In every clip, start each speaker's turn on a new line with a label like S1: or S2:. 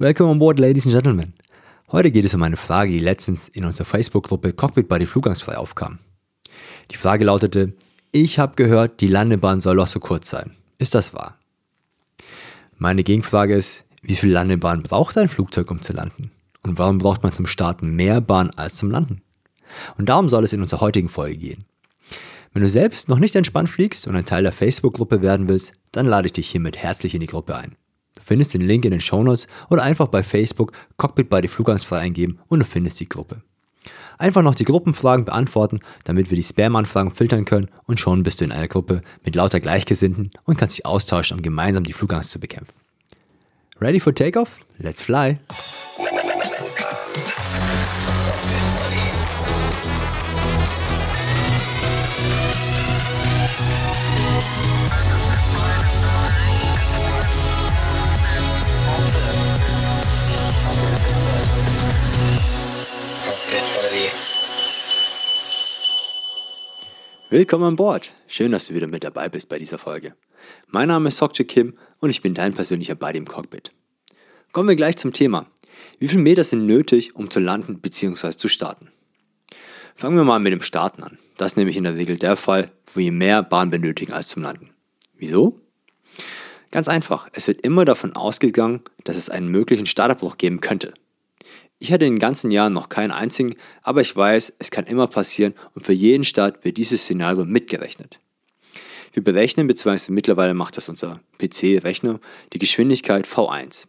S1: Welcome on board, ladies and gentlemen. Heute geht es um eine Frage, die letztens in unserer Facebook-Gruppe Cockpit Buddy Flugangstfrei aufkam. Die Frage lautete, ich habe gehört, die Landebahn soll doch so kurz sein. Ist das wahr? Meine Gegenfrage ist, wie viel Landebahn braucht ein Flugzeug, um zu landen? Und warum braucht man zum Starten mehr Bahn als zum Landen? Und darum soll es in unserer heutigen Folge gehen. Wenn du selbst noch nicht entspannt fliegst und ein Teil der Facebook-Gruppe werden willst, dann lade ich dich hiermit herzlich in die Gruppe ein. Du findest den Link in den Shownotes oder einfach bei Facebook Cockpit bei die Flugangstfrei eingeben und du findest die Gruppe. Einfach noch die Gruppenfragen beantworten, damit wir die Spam-Anfragen filtern können und schon bist du in einer Gruppe mit lauter Gleichgesinnten und kannst dich austauschen, um gemeinsam die Flugangst zu bekämpfen. Ready for takeoff? Let's fly! Willkommen an Bord. Schön, dass du wieder mit dabei bist bei dieser Folge. Mein Name ist Sokje Kim und ich bin dein persönlicher Buddy im Cockpit. Kommen wir gleich zum Thema. Wie viele Meter sind nötig, um zu landen bzw. zu starten? Fangen wir mal mit dem Starten an. Das ist nämlich in der Regel der Fall, wo wir mehr Bahn benötigen als zum Landen. Wieso? Ganz einfach. Es wird immer davon ausgegangen, dass es einen möglichen Startabbruch geben könnte. Ich hatte in den ganzen Jahren noch keinen einzigen, aber ich weiß, es kann immer passieren und für jeden Start wird dieses Szenario mitgerechnet. Wir berechnen, beziehungsweise mittlerweile macht das unser PC-Rechner, die Geschwindigkeit V1.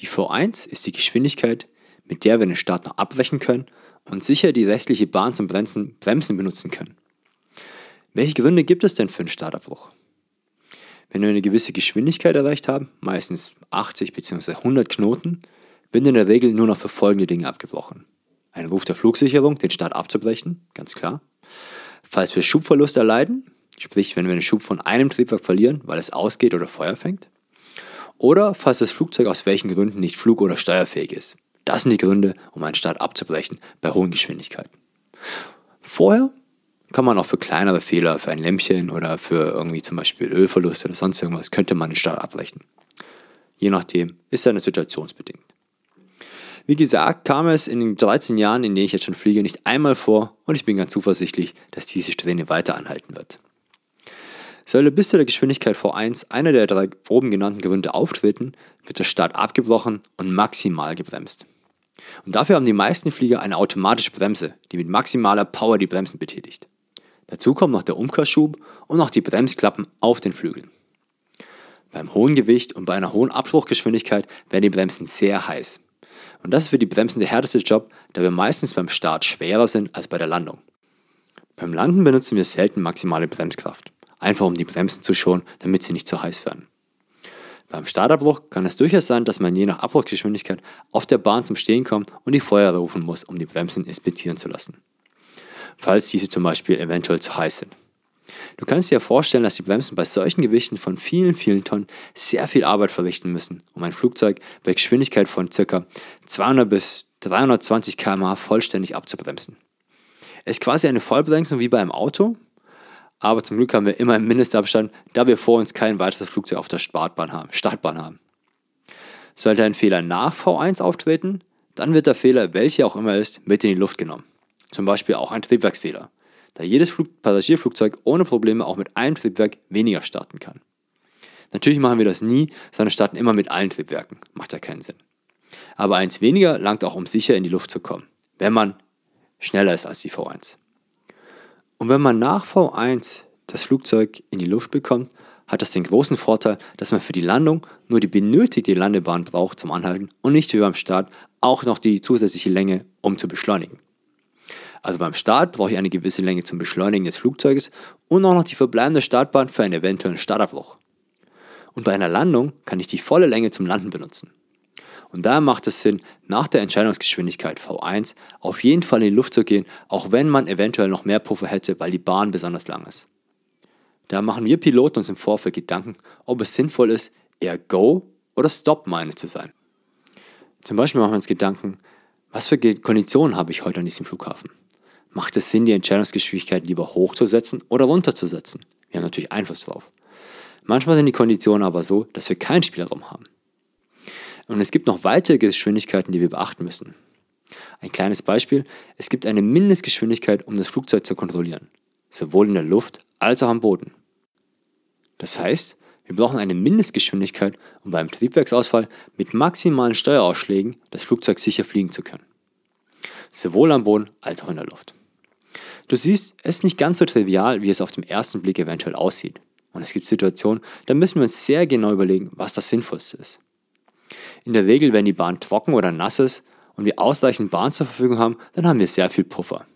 S1: Die V1 ist die Geschwindigkeit, mit der wir den Start noch abbrechen können und sicher die restliche Bahn zum Bremsen, Bremsen benutzen können. Welche Gründe gibt es denn für einen Startabbruch? Wenn wir eine gewisse Geschwindigkeit erreicht haben, meistens 80 bzw. 100 Knoten, wird in der Regel nur noch für folgende Dinge abgebrochen. Ein Ruf der Flugsicherung, den Start abzubrechen, ganz klar. Falls wir Schubverlust erleiden, sprich wenn wir den Schub von einem Triebwerk verlieren, weil es ausgeht oder Feuer fängt. Oder falls das Flugzeug aus welchen Gründen nicht flug- oder steuerfähig ist. Das sind die Gründe, um einen Start abzubrechen bei hohen Geschwindigkeiten. Vorher kann man auch für kleinere Fehler, für ein Lämpchen oder für irgendwie zum Beispiel Ölverlust oder sonst irgendwas, könnte man den Start abbrechen. Je nachdem ist eine situationsbedingt. Wie gesagt, kam es in den 13 Jahren, in denen ich jetzt schon fliege, nicht einmal vor und ich bin ganz zuversichtlich, dass diese Strähne weiter anhalten wird. Solle bis zu der Geschwindigkeit V1 einer der drei oben genannten Gründe auftreten, wird der Start abgebrochen und maximal gebremst. Und dafür haben die meisten Flieger eine automatische Bremse, die mit maximaler Power die Bremsen betätigt. Dazu kommt noch der Umkehrschub und noch die Bremsklappen auf den Flügeln. Beim hohen Gewicht und bei einer hohen Abspruchgeschwindigkeit werden die Bremsen sehr heiß. Und das ist für die Bremsen der härteste Job, da wir meistens beim Start schwerer sind als bei der Landung. Beim Landen benutzen wir selten maximale Bremskraft, einfach um die Bremsen zu schonen, damit sie nicht zu heiß werden. Beim Startabbruch kann es durchaus sein, dass man je nach Abbruchgeschwindigkeit auf der Bahn zum Stehen kommt und die Feuerwehr rufen muss, um die Bremsen inspizieren zu lassen. Falls diese zum Beispiel eventuell zu heiß sind. Du kannst dir vorstellen, dass die Bremsen bei solchen Gewichten von vielen, vielen Tonnen sehr viel Arbeit verrichten müssen, um ein Flugzeug bei Geschwindigkeit von ca. 200 bis 320 km/h vollständig abzubremsen. Es ist quasi eine Vollbremsung wie bei einem Auto, aber zum Glück haben wir immer einen Mindestabstand, da wir vor uns kein weiteres Flugzeug auf der Startbahn haben. Startbahn haben. Sollte ein Fehler nach V1 auftreten, dann wird der Fehler, welcher auch immer ist, mit in die Luft genommen. Zum Beispiel auch ein Triebwerksfehler da jedes Flug Passagierflugzeug ohne Probleme auch mit einem Triebwerk weniger starten kann. Natürlich machen wir das nie, sondern starten immer mit allen Triebwerken. Macht ja keinen Sinn. Aber eins weniger langt auch, um sicher in die Luft zu kommen, wenn man schneller ist als die V1. Und wenn man nach V1 das Flugzeug in die Luft bekommt, hat das den großen Vorteil, dass man für die Landung nur die benötigte Landebahn braucht zum Anhalten und nicht wie beim Start auch noch die zusätzliche Länge, um zu beschleunigen. Also beim Start brauche ich eine gewisse Länge zum Beschleunigen des Flugzeuges und auch noch die verbleibende Startbahn für einen eventuellen Startabbruch. Und bei einer Landung kann ich die volle Länge zum Landen benutzen. Und daher macht es Sinn, nach der Entscheidungsgeschwindigkeit V1 auf jeden Fall in die Luft zu gehen, auch wenn man eventuell noch mehr Puffer hätte, weil die Bahn besonders lang ist. Da machen wir Piloten uns im Vorfeld Gedanken, ob es sinnvoll ist, eher Go oder Stop-Mine zu sein. Zum Beispiel machen wir uns Gedanken, was für Konditionen habe ich heute an diesem Flughafen? Macht es Sinn, die Entscheidungsgeschwindigkeit lieber hochzusetzen oder runterzusetzen? Wir haben natürlich Einfluss drauf. Manchmal sind die Konditionen aber so, dass wir keinen Spielraum haben. Und es gibt noch weitere Geschwindigkeiten, die wir beachten müssen. Ein kleines Beispiel, es gibt eine Mindestgeschwindigkeit, um das Flugzeug zu kontrollieren, sowohl in der Luft als auch am Boden. Das heißt, wir brauchen eine Mindestgeschwindigkeit, um beim Triebwerksausfall mit maximalen Steuerausschlägen das Flugzeug sicher fliegen zu können. Sowohl am Boden als auch in der Luft. Du siehst, es ist nicht ganz so trivial, wie es auf den ersten Blick eventuell aussieht. Und es gibt Situationen, da müssen wir uns sehr genau überlegen, was das Sinnvollste ist. In der Regel, wenn die Bahn trocken oder nass ist und wir ausreichend Bahn zur Verfügung haben, dann haben wir sehr viel Puffer.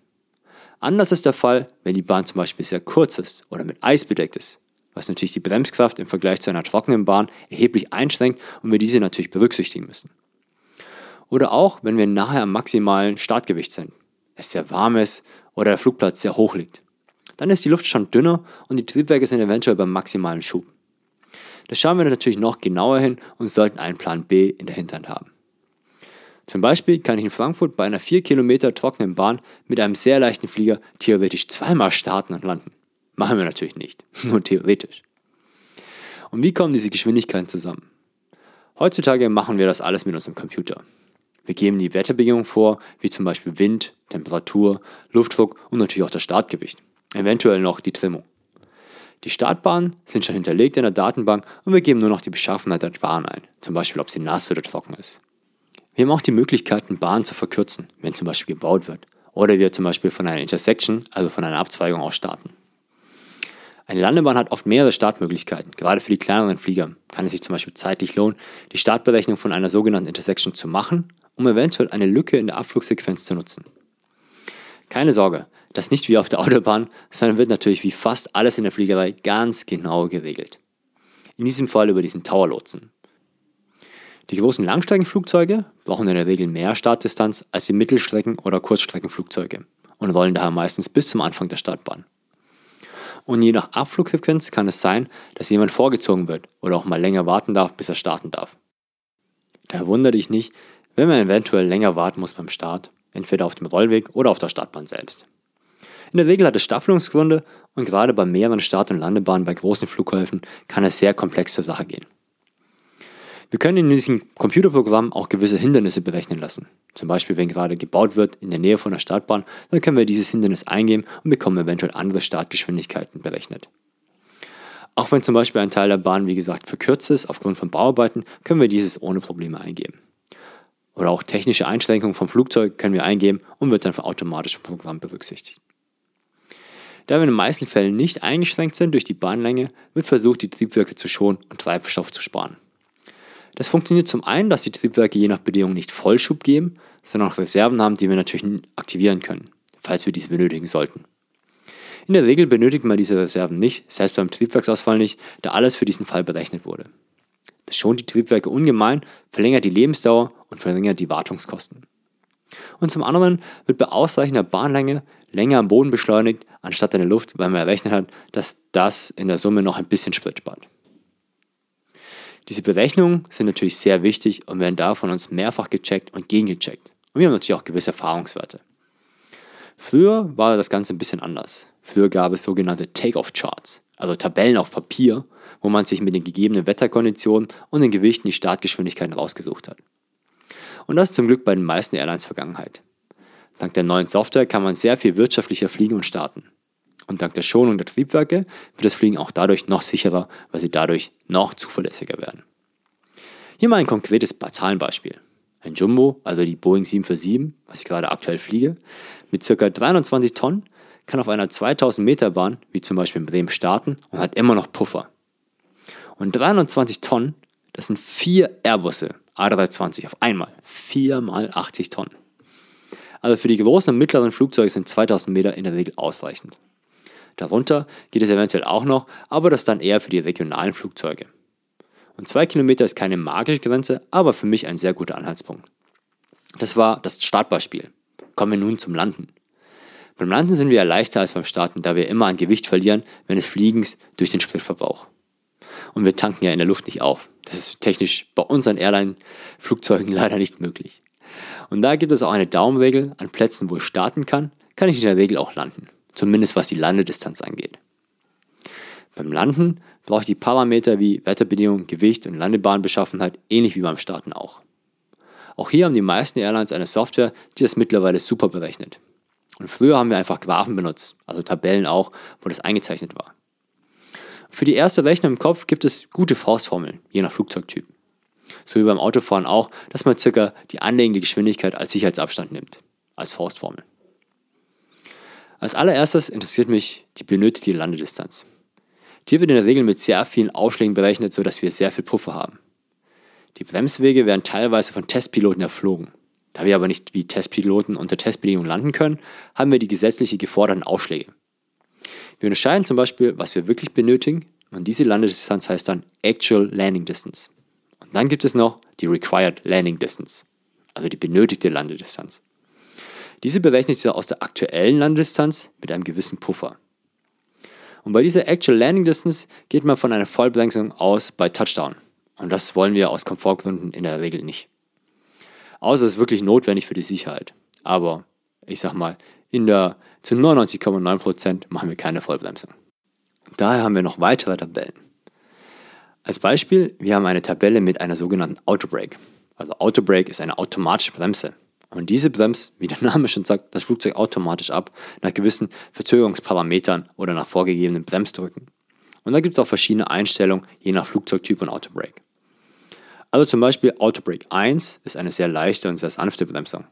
S1: Anders ist der Fall, wenn die Bahn zum Beispiel sehr kurz ist oder mit Eis bedeckt ist, was natürlich die Bremskraft im Vergleich zu einer trockenen Bahn erheblich einschränkt und wir diese natürlich berücksichtigen müssen. Oder auch, wenn wir nahe am maximalen Startgewicht sind, es sehr warm ist oder der Flugplatz sehr hoch liegt. Dann ist die Luft schon dünner und die Triebwerke sind eventuell beim maximalen Schub. Da schauen wir natürlich noch genauer hin und sollten einen Plan B in der Hinterhand haben. Zum Beispiel kann ich in Frankfurt bei einer 4 Kilometer trockenen Bahn mit einem sehr leichten Flieger theoretisch zweimal starten und landen. Machen wir natürlich nicht, nur theoretisch. Und wie kommen diese Geschwindigkeiten zusammen? Heutzutage machen wir das alles mit unserem Computer. Wir geben die Wetterbedingungen vor, wie zum Beispiel Wind, Temperatur, Luftdruck und natürlich auch das Startgewicht. Eventuell noch die Trimmung. Die Startbahnen sind schon hinterlegt in der Datenbank und wir geben nur noch die Beschaffenheit der Bahn ein, zum Beispiel ob sie nass oder trocken ist. Wir haben auch die Möglichkeit, Bahnen zu verkürzen, wenn zum Beispiel gebaut wird, oder wir zum Beispiel von einer Intersection, also von einer Abzweigung aus starten. Eine Landebahn hat oft mehrere Startmöglichkeiten. Gerade für die kleineren Flieger kann es sich zum Beispiel zeitlich lohnen, die Startberechnung von einer sogenannten Intersection zu machen, um eventuell eine Lücke in der Abflugsequenz zu nutzen. Keine Sorge, das ist nicht wie auf der Autobahn, sondern wird natürlich wie fast alles in der Fliegerei ganz genau geregelt. In diesem Fall über diesen Towerlotsen. Die großen Langstreckenflugzeuge brauchen in der Regel mehr Startdistanz als die Mittelstrecken- oder Kurzstreckenflugzeuge und rollen daher meistens bis zum Anfang der Startbahn. Und je nach Abflugsequenz kann es sein, dass jemand vorgezogen wird oder auch mal länger warten darf, bis er starten darf. Daher wundere dich nicht, wenn man eventuell länger warten muss beim Start, entweder auf dem Rollweg oder auf der Startbahn selbst. In der Regel hat es Staffelungsgründe und gerade bei mehreren Start- und Landebahnen bei großen Flughäfen kann es sehr komplex zur Sache gehen. Wir können in diesem Computerprogramm auch gewisse Hindernisse berechnen lassen. Zum Beispiel, wenn gerade gebaut wird in der Nähe von der Startbahn, dann können wir dieses Hindernis eingeben und bekommen eventuell andere Startgeschwindigkeiten berechnet. Auch wenn zum Beispiel ein Teil der Bahn, wie gesagt, verkürzt ist aufgrund von Bauarbeiten, können wir dieses ohne Probleme eingeben. Oder auch technische Einschränkungen vom Flugzeug können wir eingeben und wird dann automatisch im Programm berücksichtigt. Da wir in den meisten Fällen nicht eingeschränkt sind durch die Bahnlänge, wird versucht, die Triebwerke zu schonen und Treibstoff zu sparen. Das funktioniert zum einen, dass die Triebwerke je nach Bedingung nicht Vollschub geben, sondern auch Reserven haben, die wir natürlich aktivieren können, falls wir diese benötigen sollten. In der Regel benötigt man diese Reserven nicht, selbst beim Triebwerksausfall nicht, da alles für diesen Fall berechnet wurde. Das schont die Triebwerke ungemein, verlängert die Lebensdauer und verringert die Wartungskosten. Und zum anderen wird bei ausreichender Bahnlänge länger am Boden beschleunigt, anstatt in der Luft, weil man errechnet hat, dass das in der Summe noch ein bisschen Sprit spart. Diese Berechnungen sind natürlich sehr wichtig und werden da von uns mehrfach gecheckt und gegengecheckt. Und wir haben natürlich auch gewisse Erfahrungswerte. Früher war das Ganze ein bisschen anders. Früher gab es sogenannte Take-off-Charts, also Tabellen auf Papier, wo man sich mit den gegebenen Wetterkonditionen und den Gewichten die Startgeschwindigkeiten rausgesucht hat. Und das ist zum Glück bei den meisten Airlines Vergangenheit. Dank der neuen Software kann man sehr viel wirtschaftlicher fliegen und starten. Und dank der Schonung der Triebwerke wird das Fliegen auch dadurch noch sicherer, weil sie dadurch noch zuverlässiger werden. Hier mal ein konkretes Zahlenbeispiel. Ein Jumbo, also die Boeing 747, was ich gerade aktuell fliege, mit ca. 320 Tonnen kann auf einer 2000 Meter Bahn, wie zum Beispiel in Bremen, starten und hat immer noch Puffer. Und 320 Tonnen, das sind vier Airbusse A320 auf einmal. Vier mal 80 Tonnen. Also für die großen und mittleren Flugzeuge sind 2000 Meter in der Regel ausreichend. Darunter geht es eventuell auch noch, aber das dann eher für die regionalen Flugzeuge. Und 2 Kilometer ist keine magische Grenze, aber für mich ein sehr guter Anhaltspunkt. Das war das Startbeispiel. Kommen wir nun zum Landen. Beim Landen sind wir ja leichter als beim Starten, da wir immer an Gewicht verlieren, wenn es Fliegens durch den Spritverbrauch. Und wir tanken ja in der Luft nicht auf. Das ist technisch bei unseren Airline-Flugzeugen leider nicht möglich. Und da gibt es auch eine Daumenregel, an Plätzen, wo ich starten kann, kann ich in der Regel auch landen zumindest was die Landedistanz angeht. Beim Landen brauche ich die Parameter wie Wetterbedingungen, Gewicht und Landebahnbeschaffenheit ähnlich wie beim Starten auch. Auch hier haben die meisten Airlines eine Software, die das mittlerweile super berechnet. Und früher haben wir einfach Graphen benutzt, also Tabellen auch, wo das eingezeichnet war. Für die erste Rechnung im Kopf gibt es gute Faustformeln, je nach Flugzeugtyp. So wie beim Autofahren auch, dass man circa die anlegende Geschwindigkeit als Sicherheitsabstand nimmt, als Faustformel. Als allererstes interessiert mich die benötigte Landedistanz. Die wird in der Regel mit sehr vielen Aufschlägen berechnet, sodass wir sehr viel Puffer haben. Die Bremswege werden teilweise von Testpiloten erflogen. Da wir aber nicht wie Testpiloten unter Testbedingungen landen können, haben wir die gesetzlich geforderten Aufschläge. Wir unterscheiden zum Beispiel, was wir wirklich benötigen, und diese Landedistanz heißt dann Actual Landing Distance. Und dann gibt es noch die Required Landing Distance, also die benötigte Landedistanz. Diese berechnet sich aus der aktuellen Landedistanz mit einem gewissen Puffer. Und bei dieser Actual Landing Distance geht man von einer Vollbremsung aus bei Touchdown. Und das wollen wir aus Komfortgründen in der Regel nicht. Außer es ist wirklich notwendig für die Sicherheit. Aber ich sag mal, in der zu 99,9% machen wir keine Vollbremsung. Daher haben wir noch weitere Tabellen. Als Beispiel, wir haben eine Tabelle mit einer sogenannten Autobrake. Also Autobrake ist eine automatische Bremse. Und diese bremst, wie der Name schon sagt, das Flugzeug automatisch ab nach gewissen Verzögerungsparametern oder nach vorgegebenen Bremsdrücken. Und da gibt es auch verschiedene Einstellungen, je nach Flugzeugtyp und Autobrake. Also zum Beispiel Autobrake 1 ist eine sehr leichte und sehr sanfte Bremsung.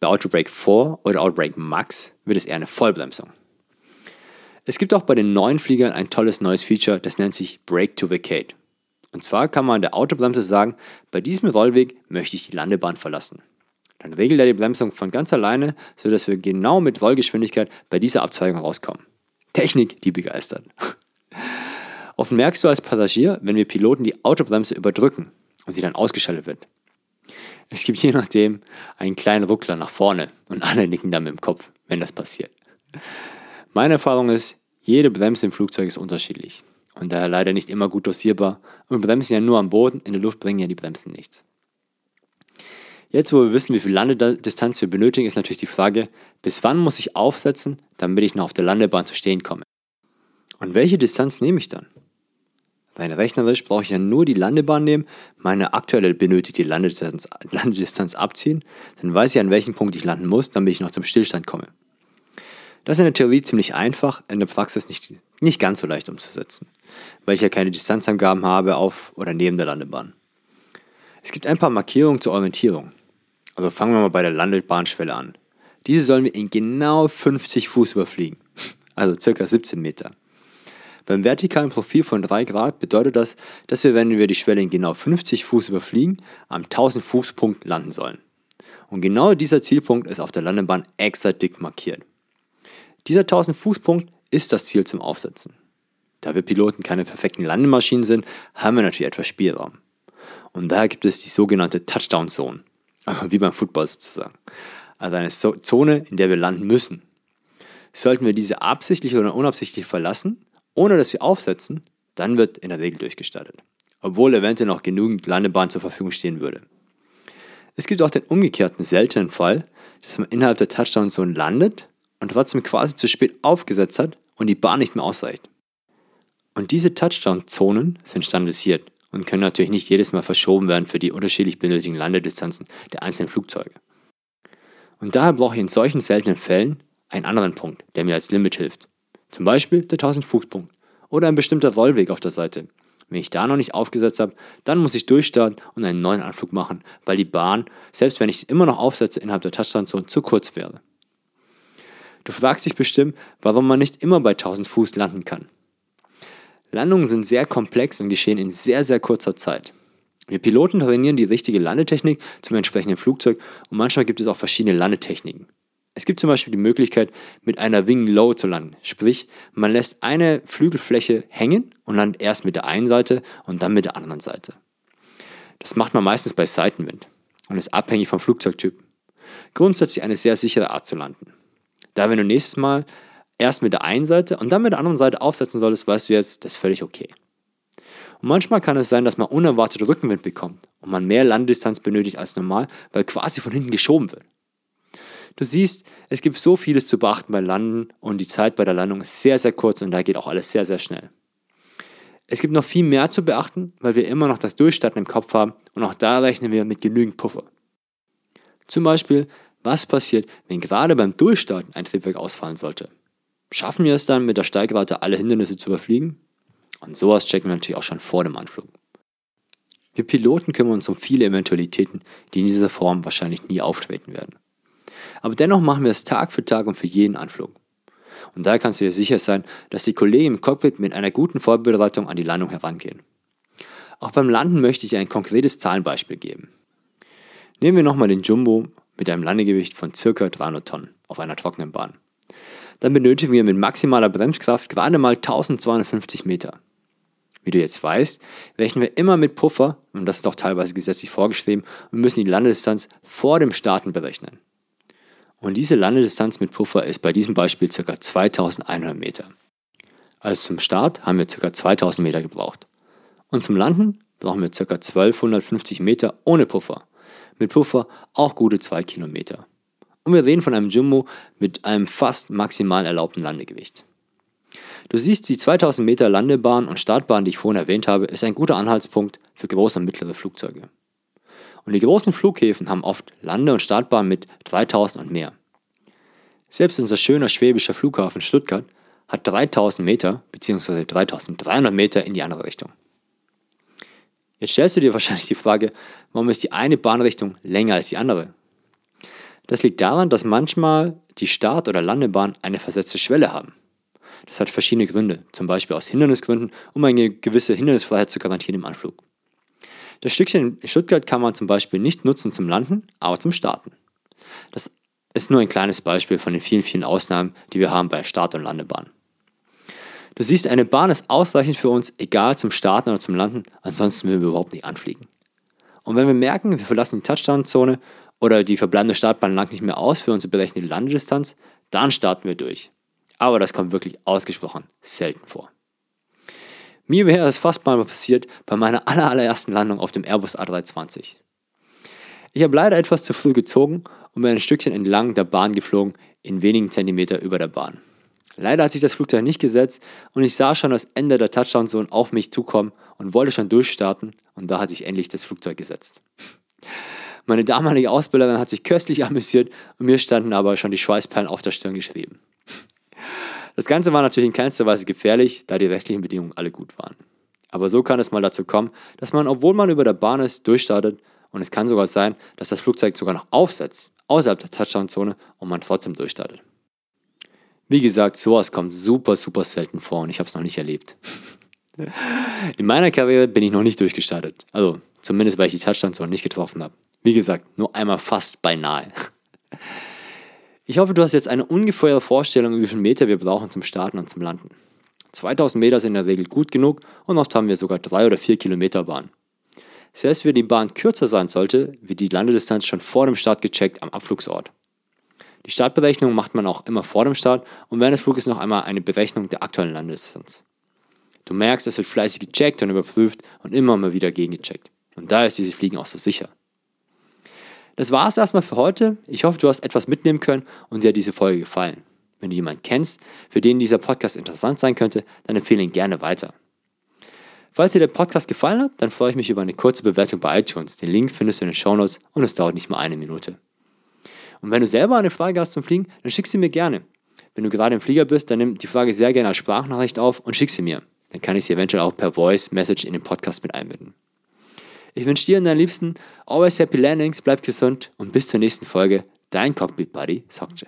S1: Bei Autobrake 4 oder Autobrake Max wird es eher eine Vollbremsung. Es gibt auch bei den neuen Fliegern ein tolles neues Feature, das nennt sich Brake to Vacate. Und zwar kann man der Autobremse sagen, bei diesem Rollweg möchte ich die Landebahn verlassen. Dann regelt er die Bremsung von ganz alleine, sodass wir genau mit Rollgeschwindigkeit bei dieser Abzweigung rauskommen. Technik, die begeistert. Oft merkst du als Passagier, wenn wir Piloten die Autobremse überdrücken und sie dann ausgeschaltet wird. Es gibt je nachdem einen kleinen Ruckler nach vorne und alle nicken dann mit dem Kopf, wenn das passiert. Meine Erfahrung ist, jede Bremse im Flugzeug ist unterschiedlich und daher leider nicht immer gut dosierbar und bremsen ja nur am Boden, in der Luft bringen ja die Bremsen nichts. Jetzt, wo wir wissen, wie viel Landedistanz wir benötigen, ist natürlich die Frage, bis wann muss ich aufsetzen, damit ich noch auf der Landebahn zu stehen komme. Und welche Distanz nehme ich dann? Rein rechnerisch brauche ich ja nur die Landebahn nehmen, meine aktuelle benötigte Landedistanz, Landedistanz abziehen, dann weiß ich, an welchem Punkt ich landen muss, damit ich noch zum Stillstand komme. Das ist in der Theorie ziemlich einfach, in der Praxis nicht, nicht ganz so leicht umzusetzen, weil ich ja keine Distanzangaben habe auf oder neben der Landebahn. Es gibt ein paar Markierungen zur Orientierung. Also fangen wir mal bei der Landebahnschwelle an. Diese sollen wir in genau 50 Fuß überfliegen, also circa 17 Meter. Beim vertikalen Profil von 3 Grad bedeutet das, dass wir, wenn wir die Schwelle in genau 50 Fuß überfliegen, am 1000 Fußpunkt landen sollen. Und genau dieser Zielpunkt ist auf der Landebahn extra dick markiert. Dieser 1000 Fußpunkt ist das Ziel zum Aufsetzen. Da wir Piloten keine perfekten Landemaschinen sind, haben wir natürlich etwas Spielraum. Und daher gibt es die sogenannte Touchdown Zone, also wie beim Football sozusagen. Also eine Zone, in der wir landen müssen. Sollten wir diese absichtlich oder unabsichtlich verlassen, ohne dass wir aufsetzen, dann wird in der Regel durchgestartet, obwohl eventuell noch genügend Landebahn zur Verfügung stehen würde. Es gibt auch den umgekehrten seltenen Fall, dass man innerhalb der Touchdown-Zone landet und trotzdem quasi zu spät aufgesetzt hat und die Bahn nicht mehr ausreicht. Und diese Touchdown-Zonen sind standardisiert und können natürlich nicht jedes Mal verschoben werden für die unterschiedlich benötigten Landedistanzen der einzelnen Flugzeuge. Und daher brauche ich in solchen seltenen Fällen einen anderen Punkt, der mir als Limit hilft. Zum Beispiel der 1000 Fußpunkt oder ein bestimmter Rollweg auf der Seite. Wenn ich da noch nicht aufgesetzt habe, dann muss ich durchstarten und einen neuen Anflug machen, weil die Bahn, selbst wenn ich sie immer noch aufsetze, innerhalb der Touchdown-Zone zu kurz wäre. Du fragst dich bestimmt, warum man nicht immer bei 1000 Fuß landen kann. Landungen sind sehr komplex und geschehen in sehr, sehr kurzer Zeit. Wir Piloten trainieren die richtige Landetechnik zum entsprechenden Flugzeug und manchmal gibt es auch verschiedene Landetechniken. Es gibt zum Beispiel die Möglichkeit, mit einer Wing Low zu landen. Sprich, man lässt eine Flügelfläche hängen und landet erst mit der einen Seite und dann mit der anderen Seite. Das macht man meistens bei Seitenwind und ist abhängig vom Flugzeugtyp. Grundsätzlich eine sehr sichere Art zu landen. Da wenn du nächstes Mal erst mit der einen Seite und dann mit der anderen Seite aufsetzen solltest, weißt du jetzt, das ist völlig okay. Und manchmal kann es sein, dass man unerwartet Rückenwind bekommt und man mehr Landdistanz benötigt als normal, weil quasi von hinten geschoben wird. Du siehst, es gibt so vieles zu beachten beim Landen und die Zeit bei der Landung ist sehr, sehr kurz und da geht auch alles sehr, sehr schnell. Es gibt noch viel mehr zu beachten, weil wir immer noch das Durchstarten im Kopf haben und auch da rechnen wir mit genügend Puffer. Zum Beispiel, was passiert, wenn gerade beim Durchstarten ein Triebwerk ausfallen sollte? Schaffen wir es dann mit der Steigrate alle Hindernisse zu überfliegen? Und sowas checken wir natürlich auch schon vor dem Anflug. Wir Piloten kümmern uns um viele Eventualitäten, die in dieser Form wahrscheinlich nie auftreten werden. Aber dennoch machen wir es Tag für Tag und für jeden Anflug. Und daher kannst du dir sicher sein, dass die Kollegen im Cockpit mit einer guten Vorbereitung an die Landung herangehen. Auch beim Landen möchte ich dir ein konkretes Zahlenbeispiel geben. Nehmen wir nochmal den Jumbo mit einem Landegewicht von ca. 300 Tonnen auf einer trockenen Bahn. Dann benötigen wir mit maximaler Bremskraft gerade mal 1250 Meter. Wie du jetzt weißt, rechnen wir immer mit Puffer, und das ist auch teilweise gesetzlich vorgeschrieben, und müssen die Landedistanz vor dem Starten berechnen. Und diese Landedistanz mit Puffer ist bei diesem Beispiel ca. 2100 Meter. Also zum Start haben wir ca. 2000 Meter gebraucht. Und zum Landen brauchen wir ca. 1250 Meter ohne Puffer. Mit Puffer auch gute 2 Kilometer. Und wir reden von einem Jumbo mit einem fast maximal erlaubten Landegewicht. Du siehst, die 2000 Meter Landebahn und Startbahn, die ich vorhin erwähnt habe, ist ein guter Anhaltspunkt für große und mittlere Flugzeuge. Und die großen Flughäfen haben oft Lande- und Startbahnen mit 3000 und mehr. Selbst unser schöner schwäbischer Flughafen Stuttgart hat 3000 Meter bzw. 3300 Meter in die andere Richtung. Jetzt stellst du dir wahrscheinlich die Frage, warum ist die eine Bahnrichtung länger als die andere? Das liegt daran, dass manchmal die Start- oder Landebahn eine versetzte Schwelle haben. Das hat verschiedene Gründe, zum Beispiel aus Hindernisgründen, um eine gewisse Hindernisfreiheit zu garantieren im Anflug. Das Stückchen in Stuttgart kann man zum Beispiel nicht nutzen zum Landen, aber zum Starten. Das ist nur ein kleines Beispiel von den vielen, vielen Ausnahmen, die wir haben bei Start- und Landebahn. Du siehst, eine Bahn ist ausreichend für uns, egal zum Starten oder zum Landen, ansonsten würden wir überhaupt nicht anfliegen. Und wenn wir merken, wir verlassen die Touchdown-Zone oder die verbleibende Startbahn langt nicht mehr aus für unsere berechnete Landedistanz, dann starten wir durch. Aber das kommt wirklich ausgesprochen selten vor. Mir wäre es fast mal passiert bei meiner allerersten Landung auf dem Airbus A320. Ich habe leider etwas zu früh gezogen und bin ein Stückchen entlang der Bahn geflogen, in wenigen Zentimeter über der Bahn. Leider hat sich das Flugzeug nicht gesetzt und ich sah schon das Ende der Touchdown-Zone auf mich zukommen und wollte schon durchstarten und da hat sich endlich das Flugzeug gesetzt. Meine damalige Ausbilderin hat sich köstlich amüsiert und mir standen aber schon die Schweißperlen auf der Stirn geschrieben. Das Ganze war natürlich in keinster Weise gefährlich, da die restlichen Bedingungen alle gut waren. Aber so kann es mal dazu kommen, dass man, obwohl man über der Bahn ist, durchstartet und es kann sogar sein, dass das Flugzeug sogar noch aufsetzt, außerhalb der Touchdown-Zone und man trotzdem durchstartet. Wie gesagt, sowas kommt super, super selten vor und ich habe es noch nicht erlebt. In meiner Karriere bin ich noch nicht durchgestartet. Also zumindest, weil ich die Touchdown-Zone nicht getroffen habe. Wie gesagt, nur einmal fast beinahe. Ich hoffe, du hast jetzt eine ungefähre Vorstellung, wie viele Meter wir brauchen zum Starten und zum Landen. 2000 Meter sind in der Regel gut genug und oft haben wir sogar 3 oder 4 Kilometer Bahn. Selbst wenn die Bahn kürzer sein sollte, wird die Landedistanz schon vor dem Start gecheckt am Abflugsort. Die Startberechnung macht man auch immer vor dem Start und während des Fluges noch einmal eine Berechnung der aktuellen Landedistanz. Du merkst, es wird fleißig gecheckt und überprüft und immer mal wieder gegengecheckt. Und daher ist dieses Fliegen auch so sicher. Das war es erstmal für heute. Ich hoffe, du hast etwas mitnehmen können und dir hat diese Folge gefallen. Wenn du jemanden kennst, für den dieser Podcast interessant sein könnte, dann empfehle ihn gerne weiter. Falls dir der Podcast gefallen hat, dann freue ich mich über eine kurze Bewertung bei iTunes. Den Link findest du in den Shownotes und es dauert nicht mal eine Minute. Und wenn du selber eine Frage hast zum Fliegen, dann schick sie mir gerne. Wenn du gerade im Flieger bist, dann nimm die Frage sehr gerne als Sprachnachricht auf und schick sie mir. Dann kann ich sie eventuell auch per Voice Message in den Podcast mit einbinden. Ich wünsche dir und deinen Liebsten always happy landings, bleib gesund und bis zur nächsten Folge. Dein Cockpit Buddy, Sokje.